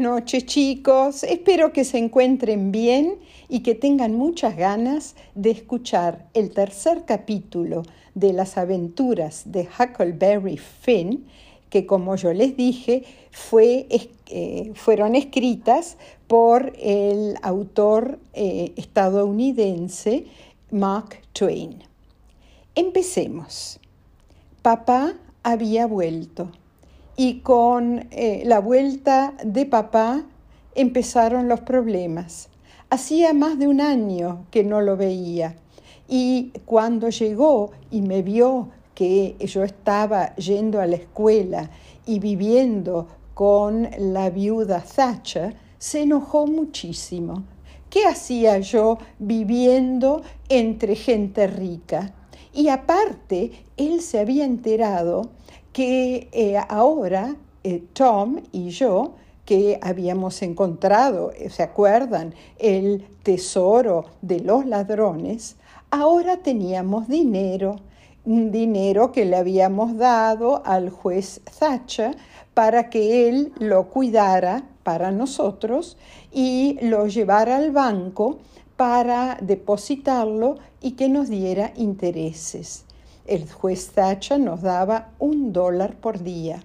Noches chicos, espero que se encuentren bien y que tengan muchas ganas de escuchar el tercer capítulo de las aventuras de Huckleberry Finn, que como yo les dije eh, fueron escritas por el autor eh, estadounidense Mark Twain. Empecemos. Papá había vuelto y con eh, la vuelta de papá empezaron los problemas. Hacía más de un año que no lo veía y cuando llegó y me vio que yo estaba yendo a la escuela y viviendo con la viuda Thatcher, se enojó muchísimo. ¿Qué hacía yo viviendo entre gente rica? Y aparte, él se había enterado que eh, ahora eh, Tom y yo, que habíamos encontrado, eh, ¿se acuerdan? El tesoro de los ladrones, ahora teníamos dinero, un dinero que le habíamos dado al juez Thatcher para que él lo cuidara para nosotros y lo llevara al banco para depositarlo y que nos diera intereses el juez Thatcher nos daba un dólar por día.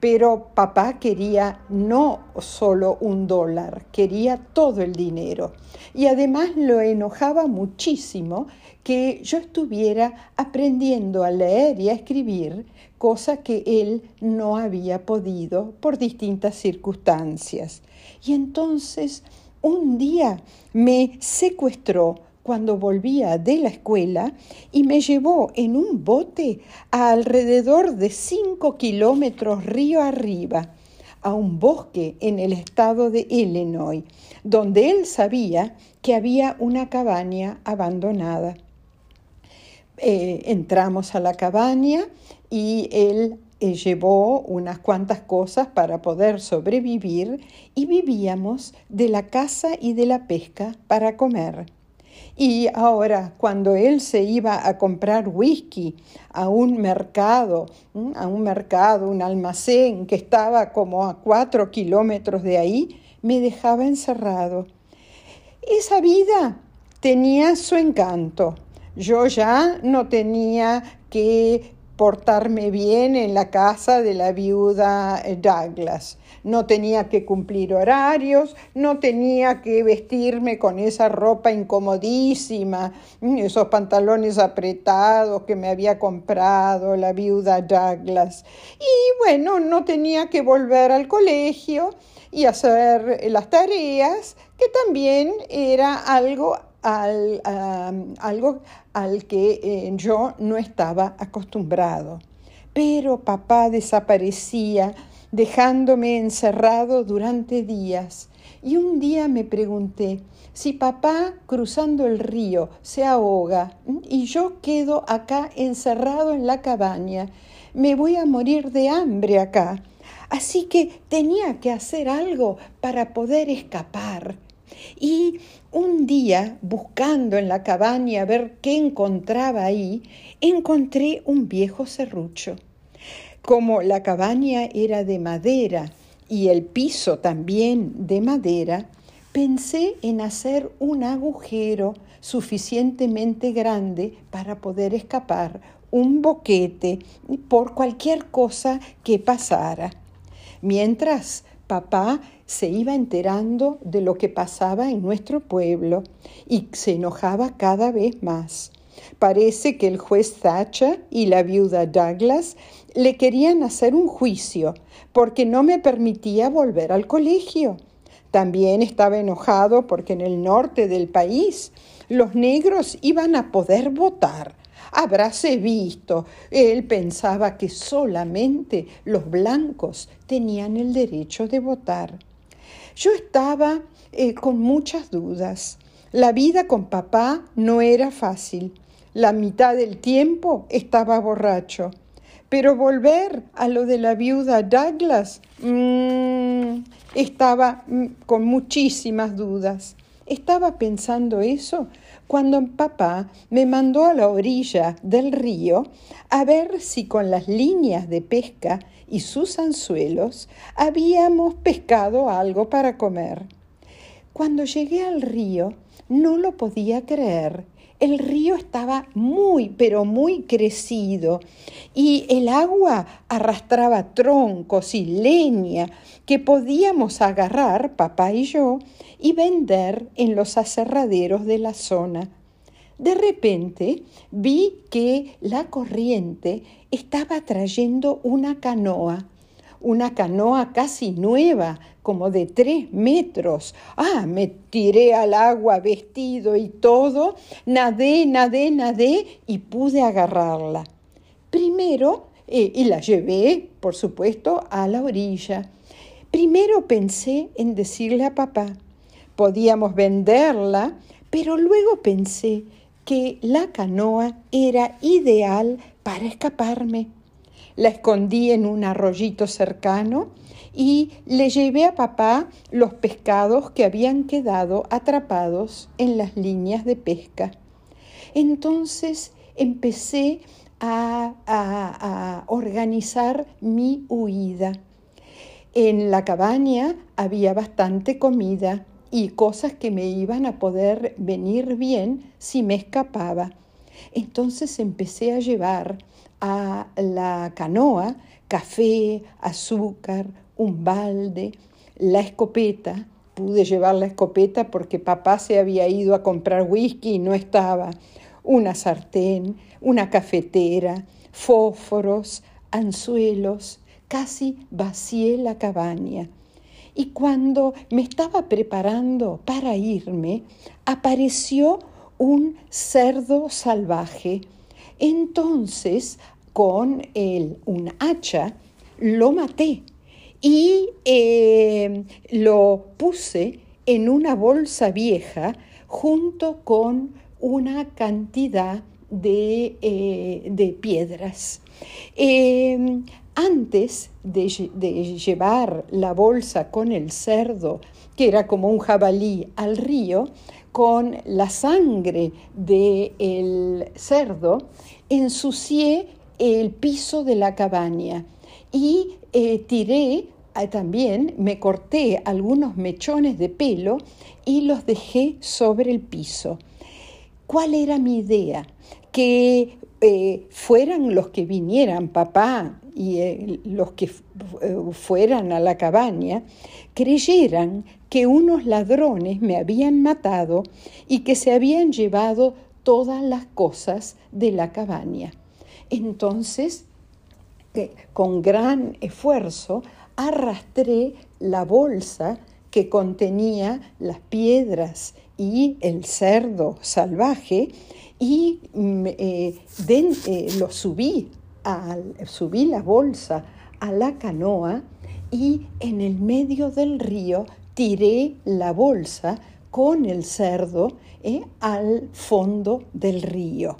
Pero papá quería no solo un dólar, quería todo el dinero. Y además lo enojaba muchísimo que yo estuviera aprendiendo a leer y a escribir, cosa que él no había podido por distintas circunstancias. Y entonces un día me secuestró cuando volvía de la escuela y me llevó en un bote a alrededor de cinco kilómetros río arriba, a un bosque en el estado de Illinois, donde él sabía que había una cabaña abandonada. Eh, entramos a la cabaña y él eh, llevó unas cuantas cosas para poder sobrevivir y vivíamos de la caza y de la pesca para comer. Y ahora, cuando él se iba a comprar whisky a un mercado, a un mercado, un almacén que estaba como a cuatro kilómetros de ahí, me dejaba encerrado. Esa vida tenía su encanto. Yo ya no tenía que portarme bien en la casa de la viuda Douglas no tenía que cumplir horarios, no tenía que vestirme con esa ropa incomodísima, mm, esos pantalones apretados que me había comprado la viuda Douglas. Y bueno, no tenía que volver al colegio y hacer las tareas, que también era algo al, algo al que eh, yo no estaba acostumbrado. Pero papá desaparecía dejándome encerrado durante días. Y un día me pregunté, si papá cruzando el río se ahoga y yo quedo acá encerrado en la cabaña, me voy a morir de hambre acá. Así que tenía que hacer algo para poder escapar. Y un día, buscando en la cabaña a ver qué encontraba ahí, encontré un viejo serrucho. Como la cabaña era de madera y el piso también de madera, pensé en hacer un agujero suficientemente grande para poder escapar, un boquete por cualquier cosa que pasara. Mientras papá se iba enterando de lo que pasaba en nuestro pueblo y se enojaba cada vez más. Parece que el juez Thatcher y la viuda Douglas le querían hacer un juicio porque no me permitía volver al colegio. También estaba enojado porque en el norte del país los negros iban a poder votar. Habráse visto, él pensaba que solamente los blancos tenían el derecho de votar. Yo estaba eh, con muchas dudas. La vida con papá no era fácil. La mitad del tiempo estaba borracho. Pero volver a lo de la viuda Douglas mm, estaba mm, con muchísimas dudas. Estaba pensando eso cuando papá me mandó a la orilla del río a ver si con las líneas de pesca y sus anzuelos, habíamos pescado algo para comer. Cuando llegué al río, no lo podía creer. El río estaba muy, pero muy crecido y el agua arrastraba troncos y leña que podíamos agarrar, papá y yo, y vender en los aserraderos de la zona. De repente vi que la corriente estaba trayendo una canoa, una canoa casi nueva, como de tres metros. Ah, me tiré al agua vestido y todo, nadé, nadé, nadé y pude agarrarla. Primero, eh, y la llevé, por supuesto, a la orilla. Primero pensé en decirle a papá, podíamos venderla, pero luego pensé que la canoa era ideal para escaparme. La escondí en un arroyito cercano y le llevé a papá los pescados que habían quedado atrapados en las líneas de pesca. Entonces empecé a, a organizar mi huida. En la cabaña había bastante comida y cosas que me iban a poder venir bien si me escapaba. Entonces empecé a llevar a la canoa café, azúcar, un balde, la escopeta. Pude llevar la escopeta porque papá se había ido a comprar whisky y no estaba. Una sartén, una cafetera, fósforos, anzuelos. Casi vacié la cabaña. Y cuando me estaba preparando para irme, apareció un cerdo salvaje. Entonces, con el, un hacha, lo maté y eh, lo puse en una bolsa vieja junto con una cantidad de, eh, piedras. Eh, antes de, llevar la bolsa con el cerdo, que era como un jabalí, al río, con la sangre del cerdo, ensucié el piso de la cabaña y eh, tiré ah, también, me corté algunos mechones de pelo y los dejé sobre el piso. ¿Cuál era mi idea? Que eh, fueran los que vinieran, papá y eh, los que fueran a la cabaña, creyeran que unos ladrones me habían matado y que se habían llevado todas las cosas de la cabaña. Entonces, con gran esfuerzo, arrastré la bolsa que contenía las piedras y el cerdo salvaje y mm, eh, eh, lo subí, subí la bolsa a la canoa y en el medio del río tiré la bolsa con el cerdo eh, al fondo del río.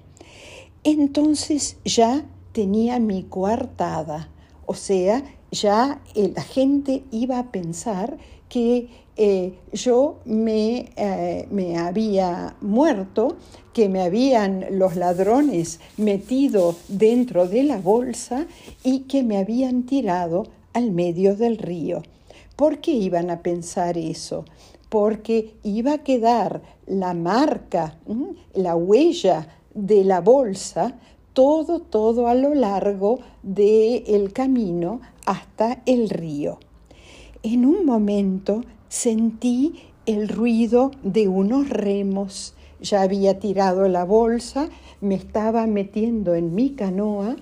Entonces ya tenía mi coartada, o sea, ya la gente iba a pensar que eh, yo me, eh, me, había muerto, que me habían los ladrones metido dentro de la bolsa y que me habían tirado al medio del río. ¿Por qué iban a pensar eso? Porque iba a quedar la marca, la huella de la bolsa todo, todo a lo largo del el camino hasta el río. En un momento sentí el ruido de unos remos. Ya había tirado la bolsa, me estaba metiendo en mi canoa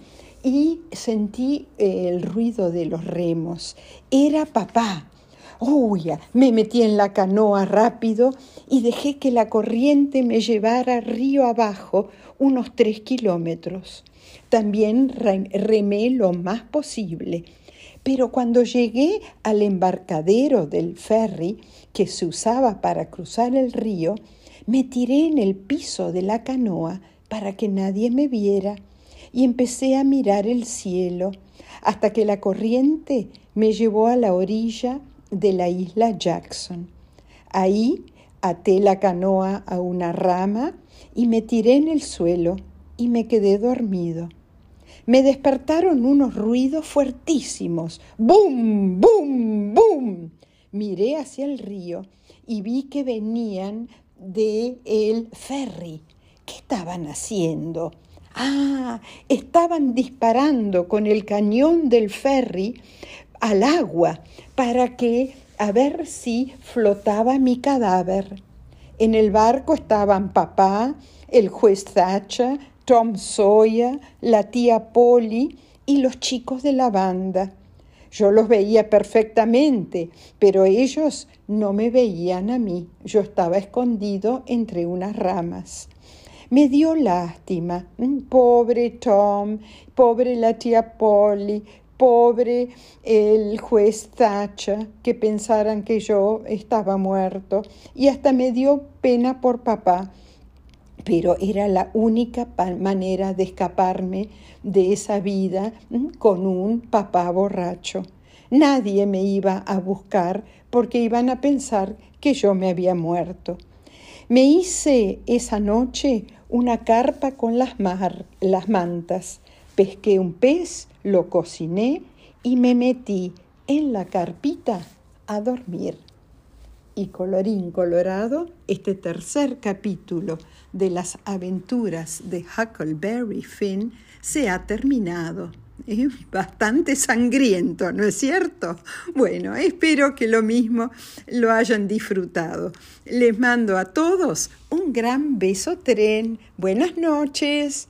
y sentí el ruido de los remos. Era papá. Uy, me metí en la canoa rápido y dejé que la corriente me llevara río abajo unos tres kilómetros. También remé lo más posible. Pero cuando llegué al embarcadero del ferry que se usaba para cruzar el río, me tiré en el piso de la canoa para que nadie me viera y empecé a mirar el cielo hasta que la corriente me llevó a la orilla de la isla Jackson. Ahí até la canoa a una rama y me tiré en el suelo y me quedé dormido. Me despertaron unos ruidos fuertísimos. ¡Bum! ¡Bum! ¡Bum! Miré hacia el río y vi que venían de el ferry. ¿Qué estaban haciendo? Ah, estaban disparando con el cañón del ferry al agua para que a ver si flotaba mi cadáver. En el barco estaban papá, el juez Thatcher, Tom Sawyer, la tía Polly y los chicos de la banda. Yo los veía perfectamente, pero ellos no me veían a mí. Yo estaba escondido entre unas ramas. Me dio lástima. Mm, pobre Tom, pobre la tía Polly, pobre el juez Thatcher, que pensaran que yo estaba muerto. Y hasta me dio pena por papá pero era la única manera de escaparme de esa vida con un papá borracho. Nadie me iba a buscar porque iban a pensar que yo me había muerto. Me hice esa noche una carpa con las, las mantas, pesqué un pez, lo cociné y me metí en la carpita a dormir. Y colorín colorado, este tercer capítulo de las aventuras de Huckleberry Finn se ha terminado. Es bastante sangriento, ¿no es cierto? Bueno, espero que lo mismo lo hayan disfrutado. Les mando a todos un gran beso tren. Buenas noches.